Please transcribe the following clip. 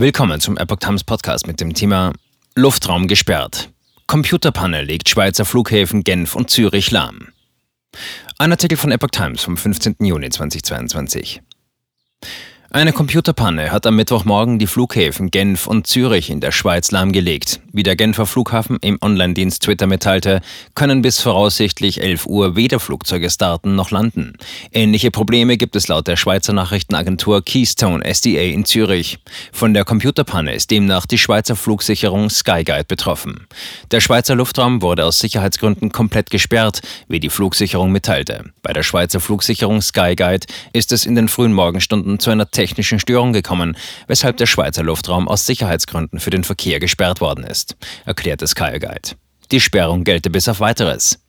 Willkommen zum Epoch Times Podcast mit dem Thema Luftraum gesperrt. Computerpanne legt Schweizer Flughäfen Genf und Zürich lahm. Ein Artikel von Epoch Times vom 15. Juni 2022. Eine Computerpanne hat am Mittwochmorgen die Flughäfen Genf und Zürich in der Schweiz lahmgelegt. Wie der Genfer Flughafen im Online-Dienst Twitter mitteilte, können bis voraussichtlich 11 Uhr weder Flugzeuge starten noch landen. Ähnliche Probleme gibt es laut der Schweizer Nachrichtenagentur Keystone SDA in Zürich. Von der Computerpanne ist demnach die Schweizer Flugsicherung Skyguide betroffen. Der Schweizer Luftraum wurde aus Sicherheitsgründen komplett gesperrt, wie die Flugsicherung mitteilte. Bei der Schweizer Flugsicherung Skyguide ist es in den frühen Morgenstunden zu einer technischen Störung gekommen, weshalb der Schweizer Luftraum aus Sicherheitsgründen für den Verkehr gesperrt worden ist, erklärte Sky Guide. Die Sperrung gelte bis auf weiteres.